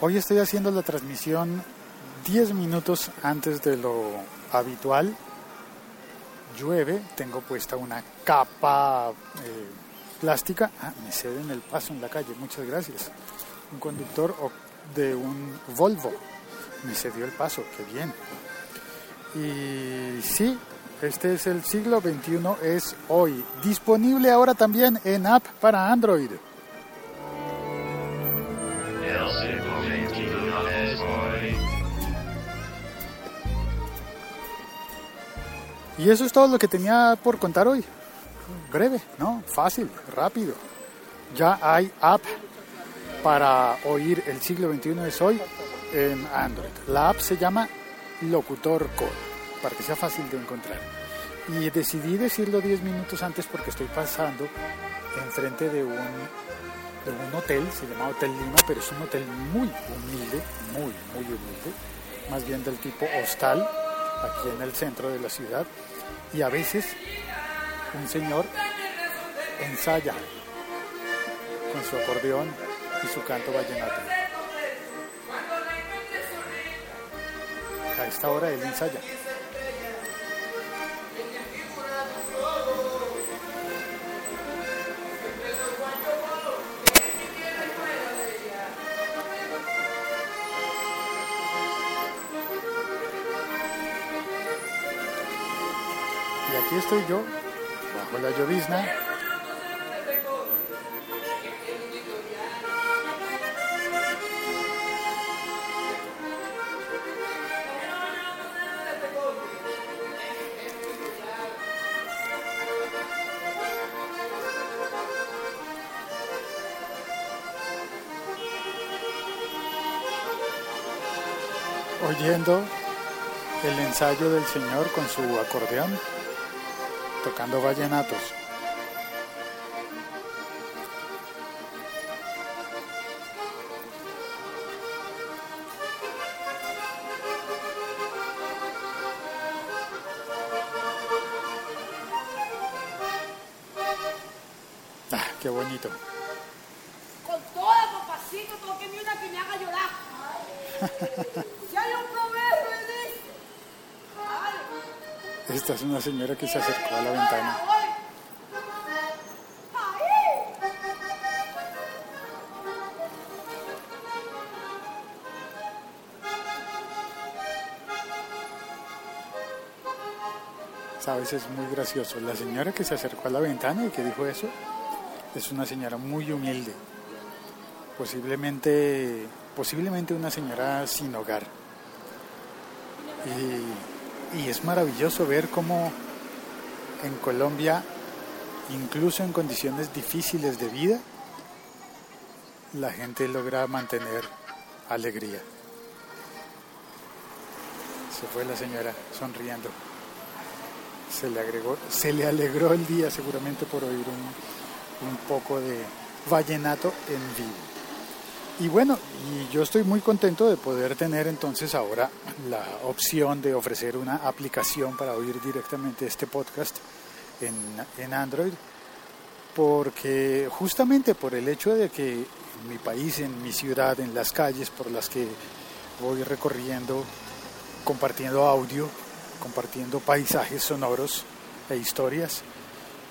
Hoy estoy haciendo la transmisión 10 minutos antes de lo habitual. Llueve, tengo puesta una capa eh, plástica. Ah, me ceden el paso en la calle, muchas gracias. Un conductor de un Volvo me cedió el paso, qué bien. Y sí, este es el siglo XXI, es hoy. Disponible ahora también en app para Android. Y eso es todo lo que tenía por contar hoy. Breve, ¿no? Fácil, rápido. Ya hay app para oír el siglo XXI es hoy en Android. La app se llama Locutor Code, para que sea fácil de encontrar. Y decidí decirlo 10 minutos antes porque estoy pasando enfrente de un, de un hotel, se llama Hotel Lima, pero es un hotel muy humilde, muy, muy humilde, más bien del tipo hostal, aquí en el centro de la ciudad. Y a veces un señor ensaya con su acordeón y su canto vallenato. A esta hora él ensaya. Y aquí estoy yo, bajo la llovizna, oyendo el ensayo del señor con su acordeón, tocando vallenatos. Ah, qué bonito. Con toda, papacito, toqueme una que me haga llorar. Esta es una señora que se acercó a la ventana. Sabes, es muy gracioso. La señora que se acercó a la ventana y que dijo eso es una señora muy humilde. Posiblemente, posiblemente una señora sin hogar. Y, y es maravilloso ver cómo en Colombia, incluso en condiciones difíciles de vida, la gente logra mantener alegría. Se fue la señora sonriendo se le agregó, se le alegró el día seguramente por oír un, un poco de vallenato en vivo. Y bueno, y yo estoy muy contento de poder tener entonces ahora la opción de ofrecer una aplicación para oír directamente este podcast en, en Android, porque justamente por el hecho de que en mi país, en mi ciudad, en las calles por las que voy recorriendo, compartiendo audio, compartiendo paisajes sonoros e historias,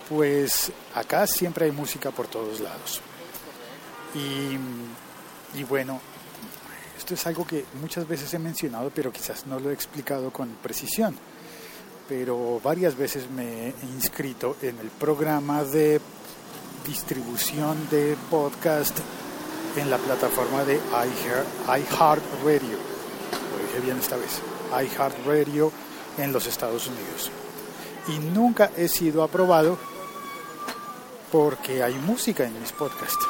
pues acá siempre hay música por todos lados. Y, y bueno, esto es algo que muchas veces he mencionado, pero quizás no lo he explicado con precisión. Pero varias veces me he inscrito en el programa de distribución de podcast en la plataforma de iHeart- iHeartRadio. Lo dije bien esta vez. iHeartRadio en los Estados Unidos. Y nunca he sido aprobado porque hay música en mis podcasts.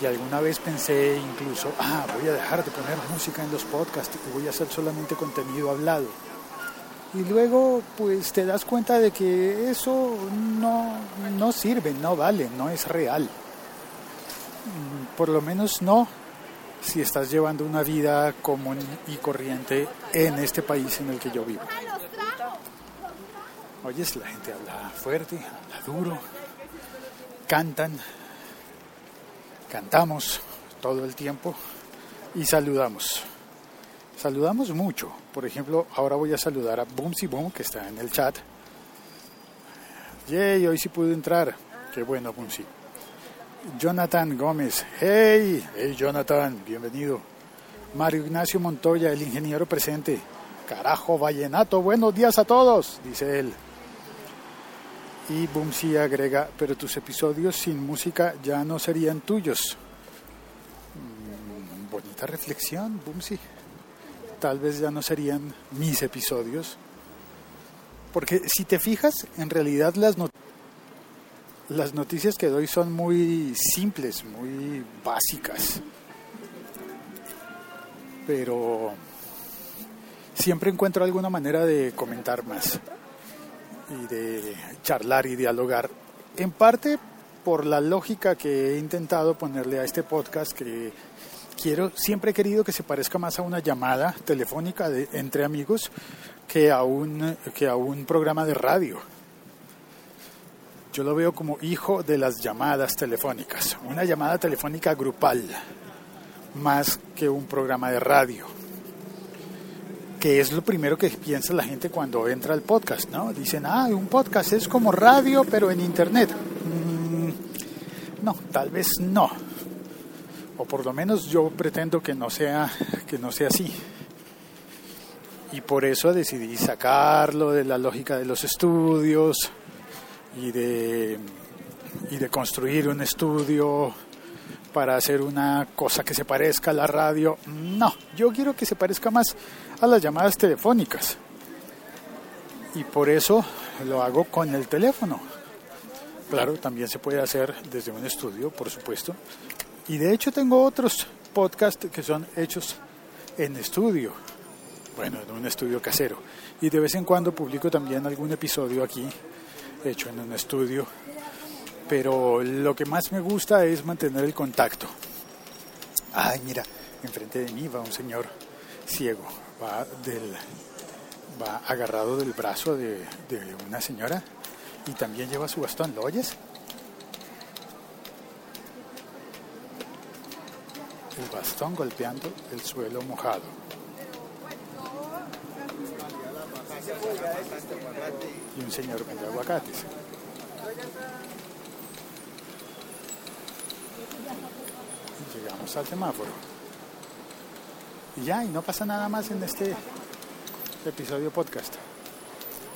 Y alguna vez pensé incluso, ah, voy a dejar de poner música en los podcasts y voy a hacer solamente contenido hablado. Y luego, pues te das cuenta de que eso no, no sirve, no vale, no es real. Mm, Por lo menos no si estás llevando una vida común y corriente en este país en el que yo vivo. Oyes, la gente habla fuerte, habla duro, cantan, cantamos todo el tiempo y saludamos. Saludamos mucho. Por ejemplo, ahora voy a saludar a Boomsy Boom, que está en el chat. Yay, hoy sí pude entrar. Qué bueno, Boomsy. Jonathan Gómez. Hey, hey Jonathan, bienvenido. Mario Ignacio Montoya, el ingeniero presente. Carajo, vallenato, buenos días a todos, dice él. Y Boomsy agrega, pero tus episodios sin música ya no serían tuyos. Mm, bonita reflexión, Boomsy. Tal vez ya no serían mis episodios. Porque si te fijas, en realidad las, las noticias que doy son muy simples, muy básicas. Pero siempre encuentro alguna manera de comentar más y de charlar y dialogar. En parte por la lógica que he intentado ponerle a este podcast que quiero siempre he querido que se parezca más a una llamada telefónica de, entre amigos que a un que a un programa de radio. Yo lo veo como hijo de las llamadas telefónicas, una llamada telefónica grupal más que un programa de radio que es lo primero que piensa la gente cuando entra al podcast, ¿no? Dicen, ah, un podcast es como radio, pero en Internet. Mm, no, tal vez no. O por lo menos yo pretendo que no sea, que no sea así. Y por eso decidí sacarlo de la lógica de los estudios y de, y de construir un estudio para hacer una cosa que se parezca a la radio. No, yo quiero que se parezca más a las llamadas telefónicas. Y por eso lo hago con el teléfono. Claro, también se puede hacer desde un estudio, por supuesto. Y de hecho tengo otros podcasts que son hechos en estudio. Bueno, en un estudio casero. Y de vez en cuando publico también algún episodio aquí, hecho en un estudio. Pero lo que más me gusta es mantener el contacto. Ay, mira, enfrente de mí va un señor ciego va, del, va agarrado del brazo de, de una señora y también lleva su bastón. ¿Lo oyes? El bastón golpeando el suelo mojado. Y un señor vende aguacates. Llegamos al semáforo. Y ya, y no pasa nada más en este episodio podcast.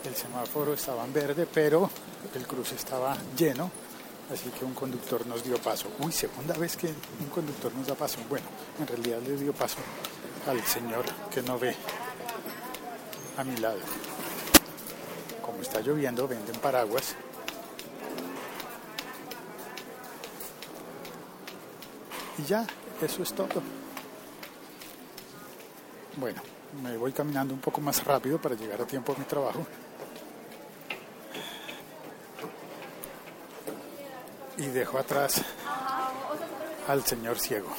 El semáforo estaba en verde, pero el cruce estaba lleno, así que un conductor nos dio paso. Uy, segunda vez que un conductor nos da paso. Bueno, en realidad le dio paso al señor que no ve a mi lado. Como está lloviendo, venden paraguas. Y ya, eso es todo. Bueno, me voy caminando un poco más rápido para llegar a tiempo a mi trabajo. Y dejo atrás al señor ciego,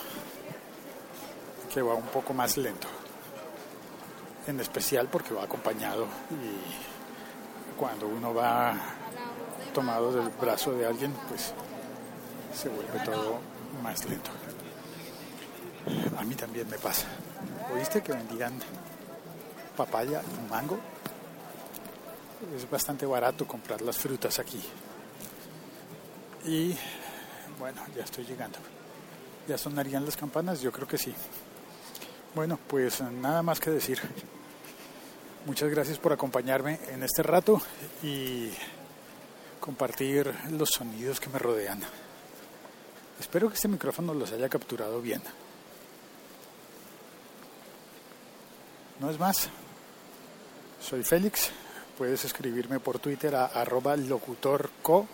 que va un poco más lento. En especial porque va acompañado y cuando uno va tomado del brazo de alguien, pues se vuelve todo más lento. A mí también me pasa. ¿Oíste que vendían papaya y mango? Es bastante barato comprar las frutas aquí. Y bueno, ya estoy llegando. ¿Ya sonarían las campanas? Yo creo que sí. Bueno, pues nada más que decir. Muchas gracias por acompañarme en este rato y compartir los sonidos que me rodean. Espero que este micrófono los haya capturado bien. No es más. Soy Félix. Puedes escribirme por Twitter a arroba locutorco.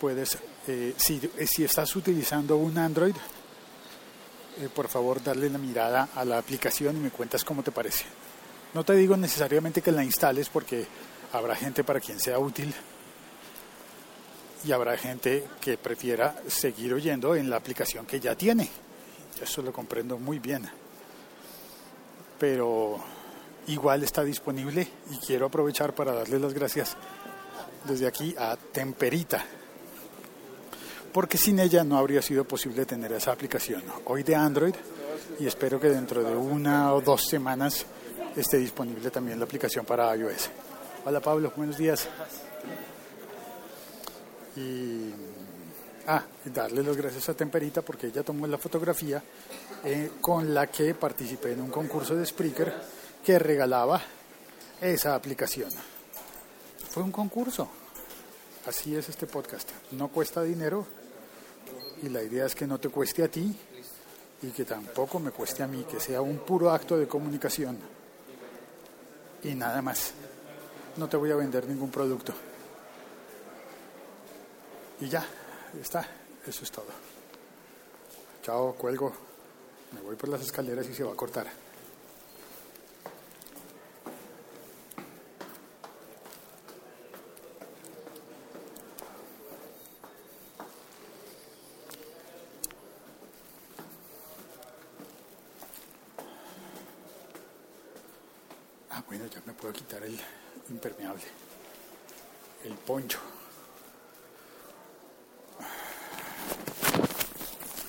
Puedes, eh, si, eh, estás utilizando un Android, eh, por favor darle la mirada a la aplicación y me cuentas cómo te parece. No te digo necesariamente que la instales porque habrá gente para quien sea útil y habrá gente que prefiera seguir oyendo en la aplicación que ya tiene. Eso lo comprendo muy bien pero igual está disponible y quiero aprovechar para darle las gracias desde aquí a Temperita porque sin ella no habría sido posible tener esa aplicación. Hoy de Android y espero que dentro de una o dos semanas esté disponible también la aplicación para iOS. Hola Pablo, buenos días. Y ah, darle las gracias a Temperita porque ella tomó la fotografía eh, con la que participé en un concurso de Spreaker que regalaba esa aplicación. Fue un concurso. Así es este podcast. No cuesta dinero y la idea es que no te cueste a ti y que tampoco me cueste a mí, que sea un puro acto de comunicación y nada más. No te voy a vender ningún producto. Y ya, está, eso es todo. Chao, cuelgo. Me voy por las escaleras y se va a cortar. Ah, bueno, ya me puedo quitar el impermeable, el poncho.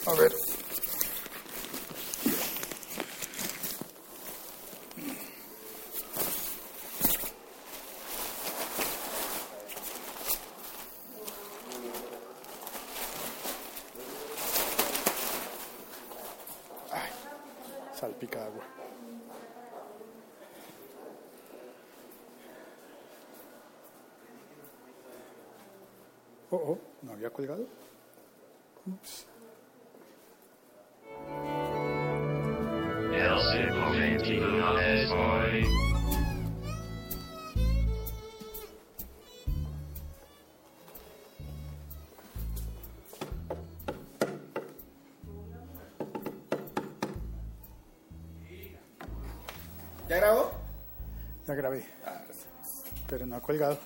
A ver. Ay, salpica agua. Oh, oh, no había colgado. ¿Ya grabó? La grabé, pero no ha colgado.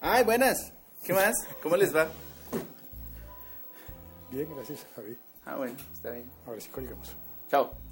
Ay, buenas. ¿Qué más? ¿Cómo les va? Bien, gracias, Javi. Ah, bueno, está bien. Ahora sí colgamos. Chao.